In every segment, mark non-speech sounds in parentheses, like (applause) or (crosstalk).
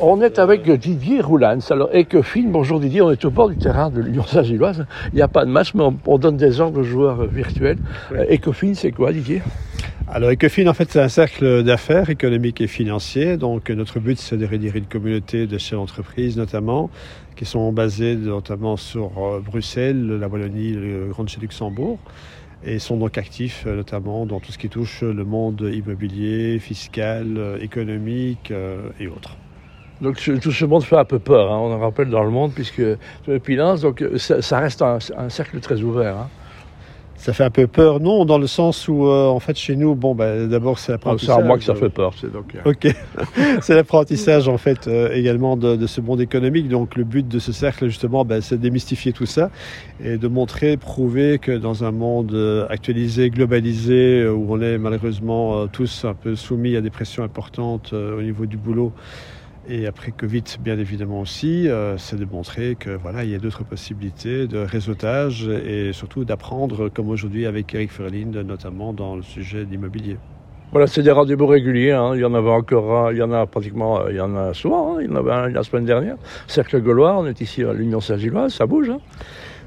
On est avec Didier Roulans. Alors, Ecofin, bonjour Didier, on est au bord du terrain de l'Union Saint-Gilloise. Il n'y a pas de match, mais on, donne des ordres aux joueurs virtuels. Euh, Ecofin, c'est quoi Didier? Alors Ecofin, en fait, c'est un cercle d'affaires économiques et financiers. Donc notre but, c'est de réunir une communauté de chefs d'entreprise, notamment, qui sont basés notamment sur euh, Bruxelles, la Wallonie, le Grand Duché Luxembourg et sont donc actifs euh, notamment dans tout ce qui touche le monde immobilier, fiscal, économique et autres. Donc tout ce monde fait un peu peur, hein. on en rappelle dans le monde, puisque depuis donc euh, ça, reste un, cercle très ouvert. Hein. Ça fait un peu peur, non, dans le sens où, euh, en fait, chez nous, bon, bah, d'abord, c'est l'apprentissage. C'est à moi que ça fait peur. C'est donc. Euh. Ok. (laughs) c'est l'apprentissage, en fait, également de, ce monde économique. Donc, le but de ce cercle, justement, bah, c'est de démystifier tout ça et de montrer, prouver que dans un monde actualisé, globalisé, où on est malheureusement tous un peu soumis à des pressions importantes au niveau du boulot, et après Covid, bien évidemment aussi, euh, c'est de montrer que voilà, il y a d'autres possibilités de réseautage et surtout d'apprendre, comme aujourd'hui avec Eric Ferlind, notamment dans le sujet d'immobilier. Voilà, c'est des rendez-vous réguliers. Hein. Il y en avait encore, il y en a pratiquement, euh, il y en a souvent. Hein. Il y en avait un la semaine dernière. Cercle Gaulois, on est ici à l'Union Saint-Gilloise, ça bouge. Hein.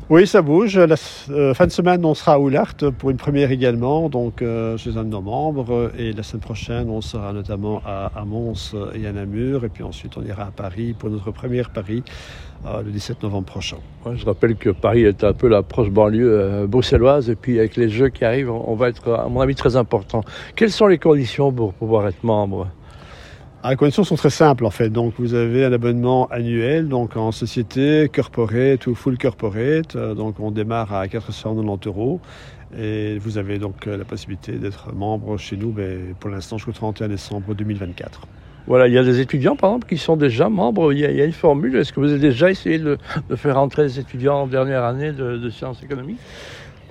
Oui, ça bouge. Euh, fin de semaine, on sera à Oulart pour une première également, donc euh, chez un de nos membres. Et la semaine prochaine, on sera notamment à, Mons et à Namur. Et puis ensuite, on ira à Paris pour notre première Paris euh, le 17 novembre prochain. je rappelle que Paris est un peu la proche banlieue bruxelloise. Et puis avec les Jeux qui arrivent, on va être, à mon avis, très important. Quelles sont les conditions pour pouvoir être membre? Les conditions sont très simples en fait. Donc vous avez un abonnement annuel, donc en société, corporate ou full corporate. Euh, donc on démarre à 490 euros. Et vous avez donc euh, la possibilité d'être membre chez nous mais ben, pour l'instant jusqu'au 31 décembre 2024. Voilà, il y a des étudiants, par exemple, qui sont déjà membres. Il y a, une formule. Est-ce que vous avez déjà essayé de, faire entrer les étudiants en dernière année de sciences économiques?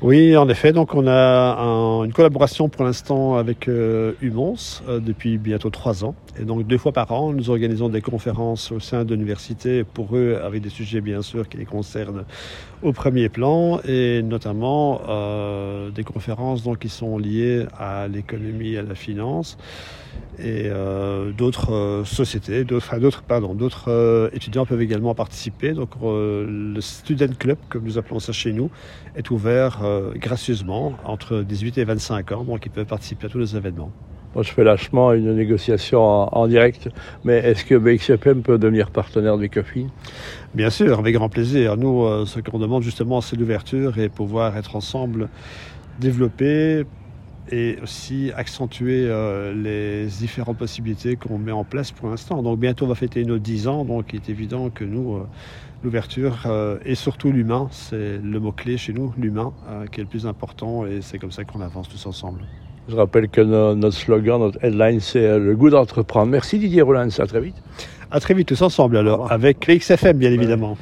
Oui, en effet. Donc, on a une collaboration pour l'instant avec euh, UMONS euh, depuis bientôt trois ans. Et donc, deux fois par an, nous organisons des conférences au sein de l'université pour eux, avec des sujets bien sûr qui les concernent au premier plan, et notamment euh, des conférences donc qui sont liées à l'économie à la finance et d'autres sociétés, d'autres, d'autres, pardon, d'autres étudiants peuvent également participer. Donc, le Student Club, comme nous appelons ça chez nous, est ouvert euh, gracieusement entre 18 et 25 ans, donc ils peuvent participer à tous les événements. Moi, je fais lâchement une négociation en, direct, mais est-ce que BXFM peut devenir partenaire du COFI Bien sûr, avec grand plaisir. Nous, euh, ce qu'on demande justement, c'est l'ouverture et pouvoir être ensemble, développer et aussi accentuer euh, les différentes possibilités qu'on met en place pour l'instant. Donc bientôt on va fêter nos 10 ans, donc il est évident que nous, l'ouverture euh, et surtout l'humain. C'est le mot-clé chez nous, l'humain, euh, qui est le plus important et c'est comme ça qu'on avance tous ensemble. Je rappelle que notre slogan, notre headline, c'est euh, le goût d'entreprendre. Merci Didier Rollins, à très vite. À très vite tous ensemble alors, avec l'XFM bien évidemment.